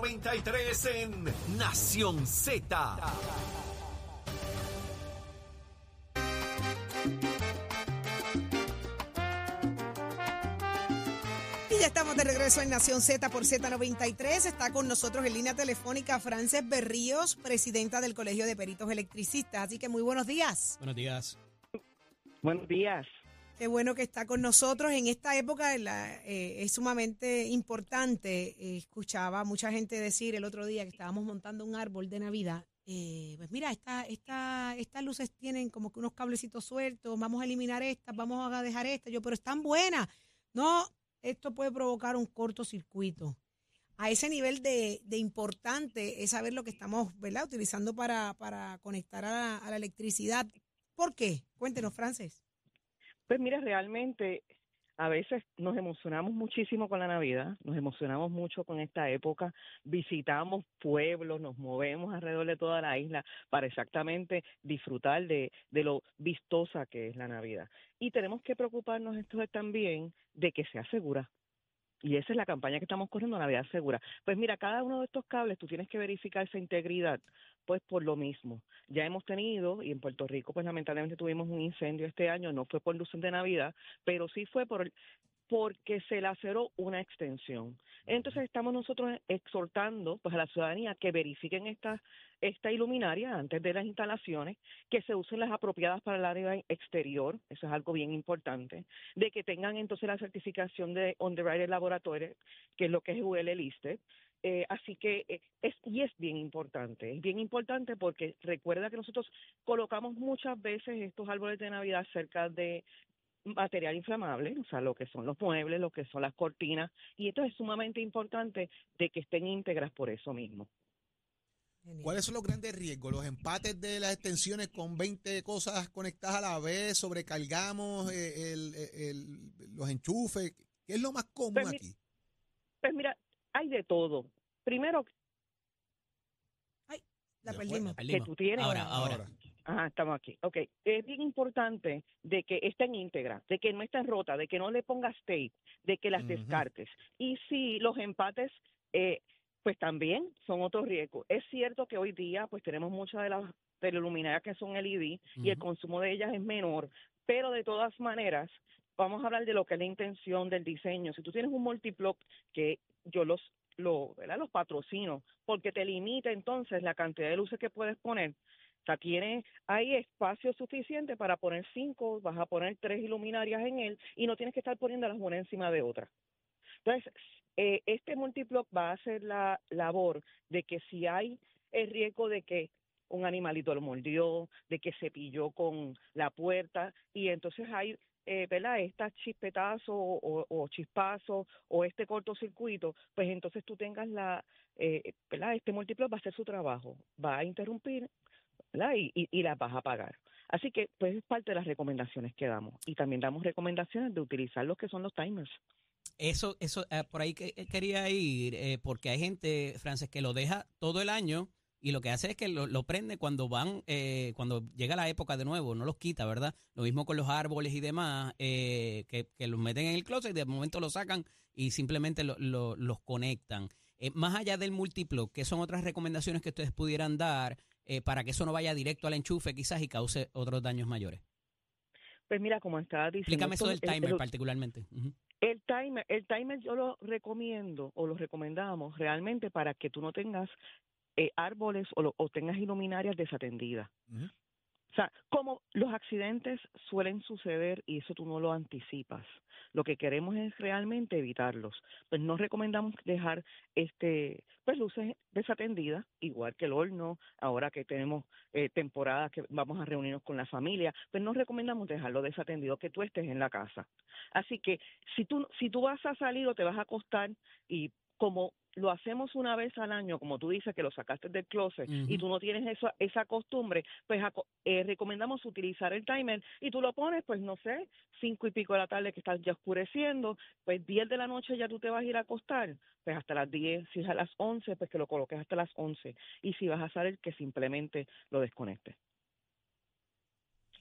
93 en Nación Z. Y ya estamos de regreso en Nación Z por Z93. Está con nosotros en línea telefónica Frances Berríos, presidenta del Colegio de Peritos Electricistas. Así que muy buenos días. Buenos días. Buenos días. Qué bueno que está con nosotros en esta época. eh, es sumamente importante. Eh, escuchaba mucha gente decir el otro día que estábamos montando un árbol de Navidad. eh, pues mira, esta, esta, estas luces tienen como que unos cablecitos sueltos. Vamos a eliminar estas, vamos a dejar estas. Yo, pero están buenas. No, esto puede provocar un cortocircuito. A ese nivel de, de importante es saber lo que estamos utilizando para, para conectar a la, a la electricidad. ¿Por qué? Cuéntenos, Frances. Pues mira, realmente a veces nos emocionamos muchísimo con la Navidad, nos emocionamos mucho con esta época, visitamos pueblos, nos movemos alrededor de toda la isla para exactamente disfrutar de, de lo vistosa que es la Navidad. Y tenemos que preocuparnos entonces también de que sea segura. Y esa es la campaña que estamos corriendo, Navidad Segura. Pues mira, cada uno de estos cables tú tienes que verificar esa integridad, pues por lo mismo. Ya hemos tenido, y en Puerto Rico pues lamentablemente tuvimos un incendio este año, no fue por luces de Navidad, pero sí fue por porque se laceró una extensión. Entonces estamos nosotros exhortando pues a la ciudadanía que verifiquen esta esta iluminaria antes de las instalaciones, que se usen las apropiadas para el área exterior, eso es algo bien importante, de que tengan entonces la certificación de Underwriter Laboratory, que es lo que es UL Listed, eh, así que eh, es y es bien importante, es bien importante porque recuerda que nosotros colocamos muchas veces estos árboles de Navidad cerca de material inflamable, o sea, lo que son los muebles, lo que son las cortinas, y esto es sumamente importante de que estén íntegras por eso mismo. ¿Cuáles son los grandes riesgos? Los empates de las extensiones con 20 cosas conectadas a la vez, sobrecargamos eh, el- el- los enchufes. ¿Qué es lo más común Pues aquí? Pues mira, hay de todo. Primero, La Se fue, perdimos. la que tú tienes... Ahora, ahora. Ajá, estamos aquí. Ok, es bien importante de que estén íntegras, de que no estén rotas, de que no le pongas tape, de que las descartes. Y si los empates, eh, pues también son otro riesgo. Es cierto que hoy día, pues tenemos muchas de las teleluminarias que son LED y el consumo de ellas es menor, pero de todas maneras, vamos a hablar de lo que es la intención del diseño. Si tú tienes un multiblock que yo los lo, los patrocino, porque te limita entonces la cantidad de luces que puedes poner. Sea, tiene, hay espacio suficiente para poner cinco, vas a poner tres iluminarias en él y no tienes que estar poniéndolas una encima de otra. Entonces, eh, este multiblock va a hacer la labor de que si hay el riesgo de que un animalito lo mordió, de que se pilló con la puerta y entonces hay eh, ¿verdad? Estas chispetazos o, chispazos o este cortocircuito, pues entonces tú tengas la, eh, ¿verdad? Este múltiplo va a hacer su trabajo, va a interrumpir. Y, las vas a pagar. Así que, pues es parte de las recomendaciones que damos. Y también damos recomendaciones de utilizar los que son los timers. Eso, eso, eh, por ahí que, quería ir, eh, porque hay gente, Frances, que lo deja todo el año y lo que hace es que lo, prende cuando van, eh, cuando llega la época de nuevo, no los quita, ¿verdad? Lo mismo con los árboles y demás, eh, que, que los meten en el closet y de momento lo sacan y simplemente lo- lo- los conectan. Eh, más allá del múltiplo, ¿qué son otras recomendaciones que ustedes pudieran dar eh, para que eso no vaya directo al enchufe quizás y cause otros daños mayores? Pues mira, como estaba diciendo... Explícame eso del el- timer el- particularmente. El timer, el timer yo lo recomiendo o lo recomendamos realmente para que tú no tengas eh, árboles o, lo- o tengas iluminarias desatendidas. Ujú. O sea, como los accidentes suelen suceder y eso tú no lo anticipas, lo que queremos es realmente evitarlos. Pues no recomendamos dejar este pues luces desatendidas, igual que el horno, ahora que tenemos eh, temporadas que vamos a reunirnos con la familia, pues no recomendamos dejarlo desatendido, que tú estés en la casa. Así que si tú si tú vas a salir o te vas a acostar y como lo hacemos una vez al año, como tú dices que lo sacaste del closet y tú no tienes esa esa costumbre, pues eh, recomendamos utilizar el timer y tú lo pones, pues no sé, cinco y pico de la tarde que está ya oscureciendo, pues 10 de la noche ya tú te vas a ir a acostar, pues hasta las 10, si es a las 11, pues que lo coloques hasta las 11 y si vas a salir que simplemente lo desconectes.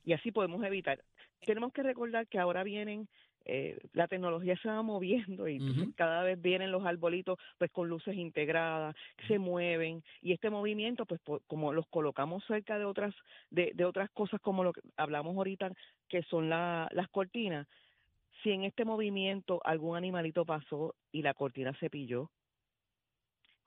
Y así podemos evitar. Tenemos que recordar que ahora vienen eh, la tecnología se va moviendo y Ujú. cada vez vienen los arbolitos pues con luces integradas, se mueven y este movimiento pues como los colocamos cerca de otras de, de otras cosas como lo que hablamos ahorita que son la- las cortinas, si en este movimiento algún animalito pasó y la cortina se pilló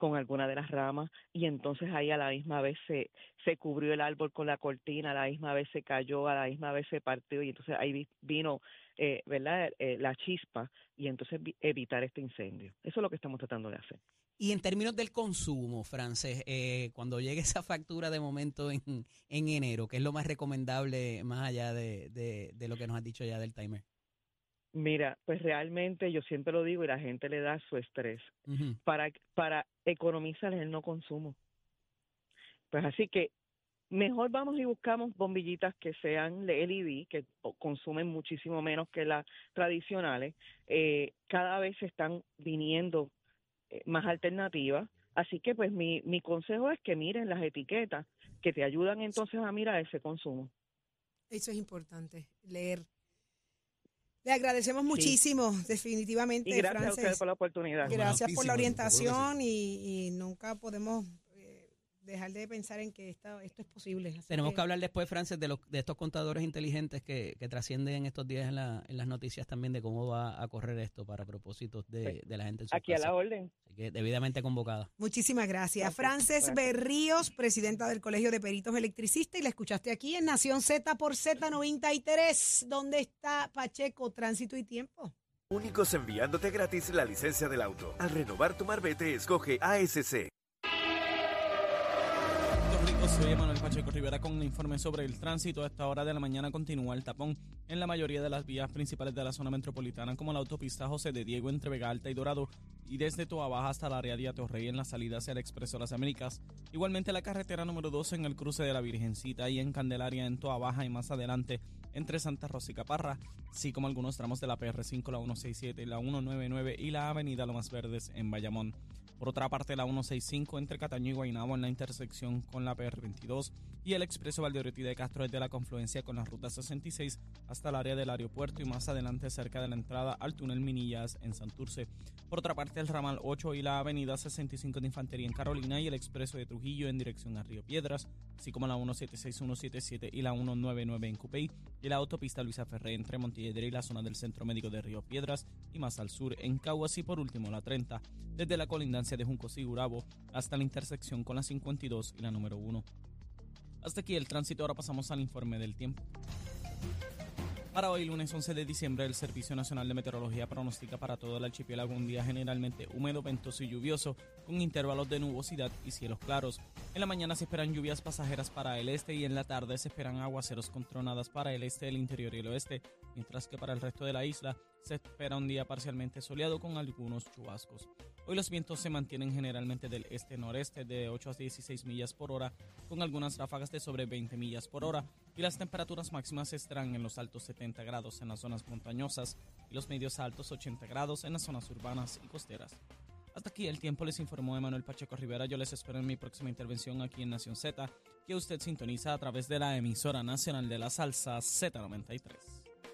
con alguna de las ramas y entonces ahí a la misma vez se, se cubrió el árbol con la cortina, a la misma vez se cayó, a la misma vez se partió y entonces ahí vi- vino, eh, ¿verdad?, Eh, la chispa y entonces vi- evitar este incendio. Eso es lo que estamos tratando de hacer. Y en términos del consumo, Frances, eh, cuando llegue esa factura de momento en, en enero, ¿qué es lo más recomendable más allá de, de, de lo que nos has dicho ya del timer? Mira, pues realmente yo siempre lo digo y la gente le da su estrés. Para, para economizar el no consumo. Pues así que mejor vamos y buscamos bombillitas que sean de LED, que consumen muchísimo menos que las tradicionales. Eh, cada vez se están viniendo eh, más alternativas. Así que pues mi, mi consejo es que miren las etiquetas que te ayudan entonces a mirar ese consumo. Eso es importante, leer. Le agradecemos muchísimo, definitivamente, Y gracias a ustedes por la oportunidad. Gracias por la orientación y, y nunca podemos dejar de pensar en que esta- esto es posible. Así Tenemos que hablar después, Frances, de, los, de estos contadores inteligentes que, que trascienden estos días en, la, en las noticias también de cómo va a correr esto para propósitos de, de la gente en su Aquí a la orden. Así que debidamente convocada. Muchísimas gracias. Gracias, Frances gracias. Berríos, presidenta del Colegio de Peritos Electricistas, y la escuchaste aquí en Nación Z por Z93. ¿Dónde está Pacheco, Tránsito y Tiempo? Únicos enviándote gratis la licencia del auto. Al renovar tu marbete, escoge ASC. Soy Manuel Pacheco Rivera con un informe sobre el tránsito. A esta hora de la mañana continúa el tapón en la mayoría de las vías principales de la zona metropolitana, como la autopista José de Diego entre Vega Alta y Dorado, y desde Toa Baja hasta la área de Atorrey en la salida hacia el Expreso Las Américas. Igualmente la carretera número 2 en el cruce de la Virgencita y en Candelaria en Toa Baja y más adelante entre Santa Rosa y Caparra, así como algunos tramos de la PR5, la 167, la 199 y la avenida Lomas Verdes en Bayamón. Por otra parte, la 165 entre Cataño y Guaynabo en la intersección con la PR22 y el expreso Valdeoriotti de Castro desde la confluencia con la ruta 66 hasta el área del aeropuerto y más adelante cerca de la entrada al túnel Minillas en Santurce. Por otra parte, el ramal 8 y la avenida 65 de Infantería en Carolina y el expreso de Trujillo en dirección a Río Piedras, así como la 176, 177 y la 199 en Cupey y la autopista Luisa Ferré entre Montelledre y la zona del Centro Médico de Río Piedras y más al sur en Caguas y por último la 30 desde la colindancia de Juncos y Gurabo hasta la intersección con la 52 y la número 1. Hasta aquí el tránsito, ahora pasamos al informe del tiempo. Para hoy, lunes 11 de diciembre, el Servicio Nacional de Meteorología pronostica para todo el archipiélago un día generalmente húmedo, ventoso y lluvioso, con intervalos de nubosidad y cielos claros. En la mañana se esperan lluvias pasajeras para el este y en la tarde se esperan aguaceros con tronadas para el este, el interior y el oeste, mientras que para el resto de la isla se espera un día parcialmente soleado con algunos chubascos. Hoy los vientos se mantienen generalmente del este-noreste de 8 a 16 millas por hora, con algunas ráfagas de sobre 20 millas por hora, y las temperaturas máximas estarán en los altos 70 grados en las zonas montañosas y los medios altos 80 grados en las zonas urbanas y costeras. Hasta aquí el tiempo les informó Emanuel Pacheco Rivera. Yo les espero en mi próxima intervención aquí en Nación Z, que usted sintoniza a través de la emisora nacional de la salsa Z93.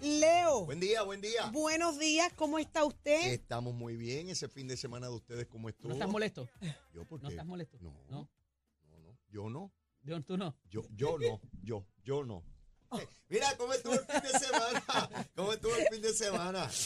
Leo. Buen día, buen día. Buenos días, ¿cómo está usted? Estamos muy bien. Ese fin de semana de ustedes, ¿cómo estuvo? ¿No estás molesto? Yo, ¿por ¿No qué? estás molesto? No, ¿No? no, no. Yo no. Yo- ¿Tú no? Yo, yo no. Yo, yo no. Oh. Eh, Mira, ¿cómo estuvo el fin de semana? ¿Cómo estuvo el fin de semana?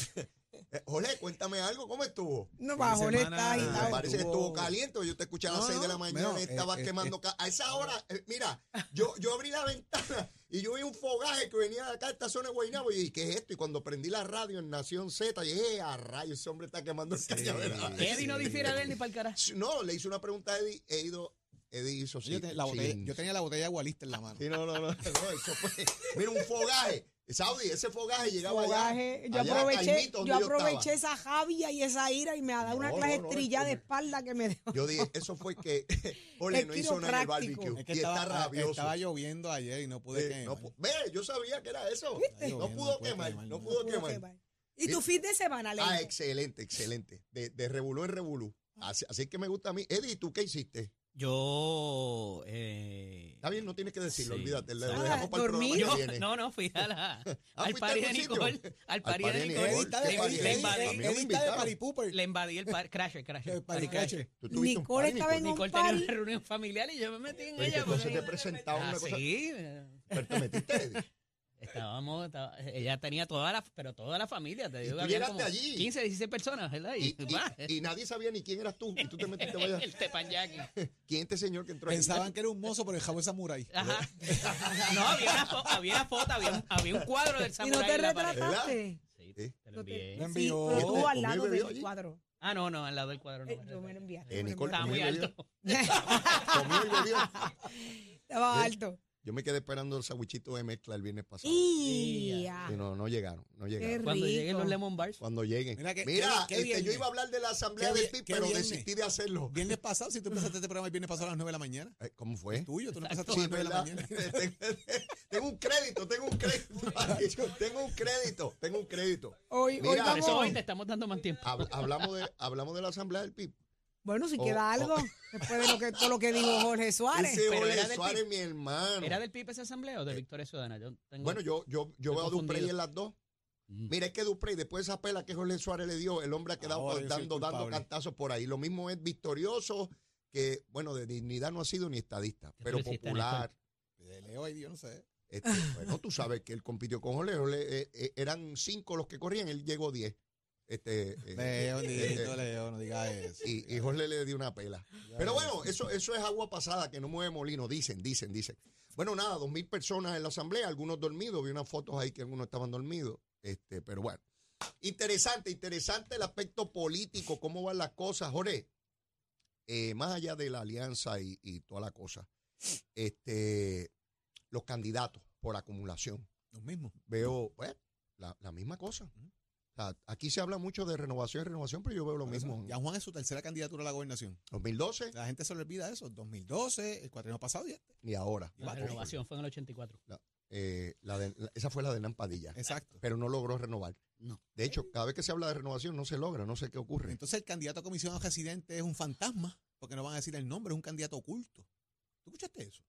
Eh, Jorge, cuéntame algo, ¿cómo estuvo? No, va, semana, está Ah, agitado. parece que estuvo- caliente. Yo te escuché a las No, 6 de la no, mañana y estabas eh, eh, quemando. ca- a esa hora, eh, mira, yo, yo abrí la ventana y yo vi un fogaje que venía de acá a esta zona de Guaynabo. Y dije, ¿qué es esto? Y cuando prendí la radio en Nación Z, dije, "Eh, a rayo, ese hombre está quemando el cañaveral. Eddie no difiere de él ni para el carajo. No, le hice una pregunta a Eddie. He ido, Eddie hizo Yo, sí, te- la botella- yo tenía la botella de Gualista en la mano. Sí, no, no, no, no, eso fue. Mira, un fogaje. Saudi, ese fogaje llegaba Fogaje. allá. Yo allá aproveché, yo aproveché esa javia y esa ira y me ha dado una clase no, no, estrella de espalda que me dejó. Yo dije, eso fue que Ole no hizo nada en el barbecue. Es que y estaba, está rabioso. estaba lloviendo ayer y no pude Eh, quemar. ve, yo sabía que era eso. No pudo quemar, quemar, no pudo Pudo quemar. quemar. ¿Y tu fin de semana, Leo? Ah, excelente, excelente. De, de revolú en revolú. Así, así que me gusta a mí. Eddie, ¿tú qué hiciste? Yo. Eh, Está bien, no tienes que decirlo, Sí. olvídate. Lo Ah, dejamos para el programa yo- que viene. no, no, fui a la, Ah, al ¿fuiste a party de? Nicole. Al party de Nicole. Le invadí. Le invadí el par, Crasher, Crasher. El party Crasher. crasher. Nicole estaba en un Nicole tenía una reunión familiar y yo me metí en ella. entonces te presentaban Ah, una cosa. sí. Pero te metiste. Estábamos, estaba- ella tenía toda la, pero toda la familia, te digo, tú había como allí. 15, 16 personas, ¿verdad? Y, Y, y- y nadie sabía ni quién eras tú. Y tú te metiste allá. el tepanyaki. ¿Quién es este señor que entró? Pensaban que era un mozo por el jabón samurai. Ajá. No, había una, fo- había una foto, había un, había un cuadro del ¿Y no samurái te retrataste? Sí, Sí. te lo envié. Envió. tú al ¿Conmigo lado del allí? cuadro. Ah, no, no, al lado del cuadro no. Eh, me Yo me lo enviaste. Eh, me lo Nicole, Estaba muy conmigo alto. Comió y bebió. Estaba ¿Eh? alto. Yo me quedé esperando el sandwichito de mezcla el viernes pasado. Y Y no, no llegaron, no llegaron. Cuando lleguen los lemon bars. Cuando lleguen. Mira que- Mira, qué- qué este, yo iba a hablar de la asamblea del PIB, pero viernes. desistí de hacerlo. Viernes pasado, si tú empezaste este programa el viernes pasado a las 9 de la mañana. Eh, ¿Cómo Es fue? tuyo, tú no empezaste a las 9 de la mañana. tengo un crédito, tengo un crédito. tengo un crédito, tengo un crédito. Hoy, Mira, hoy vamos. eso hoy te estamos dando más tiempo. Hab- hablamos, de, hablamos de la asamblea del PIB. Bueno, si Oh, queda oh. algo, después de lo que, todo lo que dijo Jorge Suárez. Ese Jorge Suárez, mi hermano. ¿Era del PIB esa asamblea o de Victoria Ciudadana? Yo tengo- Bueno, yo, yo, yo veo a Duprey en las dos. Mm. Mira, es que Duprey, después de esa pela que Jorge Suárez le dio, el hombre ha quedado Ahora dando, dando cantazos por ahí. Lo mismo es victorioso, que, bueno, de dignidad no ha sido ni estadista, ¿Qué pero popular. De Leo y yo no sé. Este, bueno, tú sabes que él compitió con Jorge. Jorge, eh, eh, eran cinco los que corrían, él llegó diez. Este, eh, Leo, eh, Dito, eh, Leo, no digas eso. y, y Jorge le dio una pela. Pero bueno, eso, eso es agua pasada que no mueve molino, dicen, dicen, dicen. Bueno, nada, dos mil personas en la asamblea, algunos dormidos, vi unas fotos ahí que algunos estaban dormidos. Este, pero bueno. Interesante, interesante el aspecto político, cómo van las cosas, Jorge. Eh, más allá de la alianza y, y toda la cosa, este, los candidatos por acumulación. Los mismos. Veo, pues, la, la misma cosa. O sea, aquí se habla mucho de renovación y renovación, pero yo veo lo Por eso, mismo. Ya Juan es su tercera candidatura a la gobernación. 2012 La gente se le olvida eso. 2012, el cuatrienio pasado y este. y ahora. La renovación fue en el 84. Eh, la de- la- esa fue la de Nampadilla. Exacto. Pero no logró renovar. No. De hecho, cada vez que se habla de renovación no se logra, no sé qué ocurre. Entonces el candidato a comisionado residente es un fantasma, porque no van a decir el nombre, es un candidato oculto. ¿Tú escuchaste eso?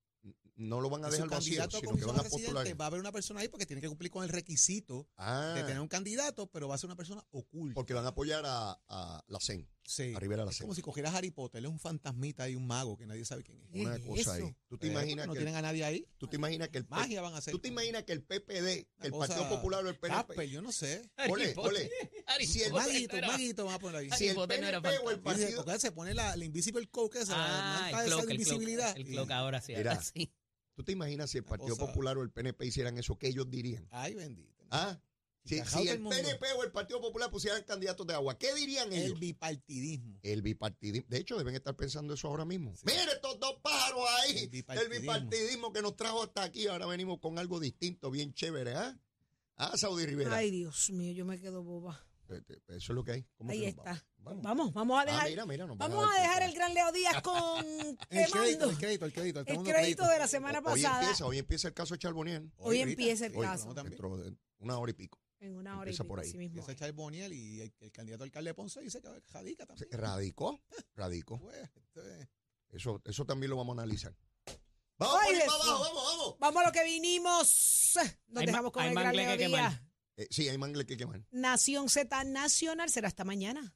No lo van a dejar vacío, sino que van a postular. va a haber una persona ahí porque tiene que cumplir con el requisito Ah, de tener un candidato, pero va a ser una persona oculta. porque van a apoyar a, a la CEN, Sí. a Rivera la Es CEN. como si cogieras a Harry Potter, él es un fantasmita y un mago que nadie sabe quién es. Una ¿Qué es cosa ahí. ¿Tú te Eh, imaginas no que tienen a nadie ahí. tú te imaginas que el Magia van a hacer. tú te imaginas que el PPD, que el Partido Popular o el PNP, yo no sé. Ole, ole. Harry Si el Potter Maguito, maguito van a poner ahí. si el PNP o el partido Porque se pone la, la invisible coke esa, la Ah, manta el esa cloak, de el cloak, invisibilidad. el cloak ahora sí. Mira. ahora sí. ¿Tú te imaginas si el Partido cosa- Popular o el PNP hicieran eso? ¿Qué ellos dirían? Ay, bendito. ¿Ah? Si, el el. PNP o el Partido Popular pusieran candidatos de agua, ¿qué dirían El ellos? bipartidismo. El bipartidismo. De hecho, deben estar pensando eso ahora mismo. Mire estos dos pájaros ahí. El El bipartidismo. bipartidismo. que nos trajo hasta aquí. Ahora venimos con algo distinto, bien chévere, ¿ah? Ah, Saudi Rivera. Ay, Dios mío, yo me quedo boba. Este, Eso es lo que hay. ¿Cómo Ahí que está. vamos? Vamos. Vamos, vamos a Ah, dejar, mira, mira, vamos a dejar el gran Leo Díaz con El crédito, el crédito, el crédito. El, crédito de la semana Hoy pasada. empieza, hoy empieza el caso de Charboniel. Hoy empieza el Hoy, caso. no, también. dentro de una hora y pico. En una hora y Empieza pico, por ahí. así mismo. Empieza a echar Boniel y el, el candidato alcalde de Ponce dice que radica también. Radicó, radicó. Pues, esto es- Eso, eso también lo vamos a analizar. Vamos Ay, por ahí para Jesús. abajo, vamos, vamos. Vamos a lo que vinimos. Nos Hay dejamos con hay el gran Leo. Díaz. Eh, sí, hay mangle que quemar. Nación Z Nacional será hasta mañana.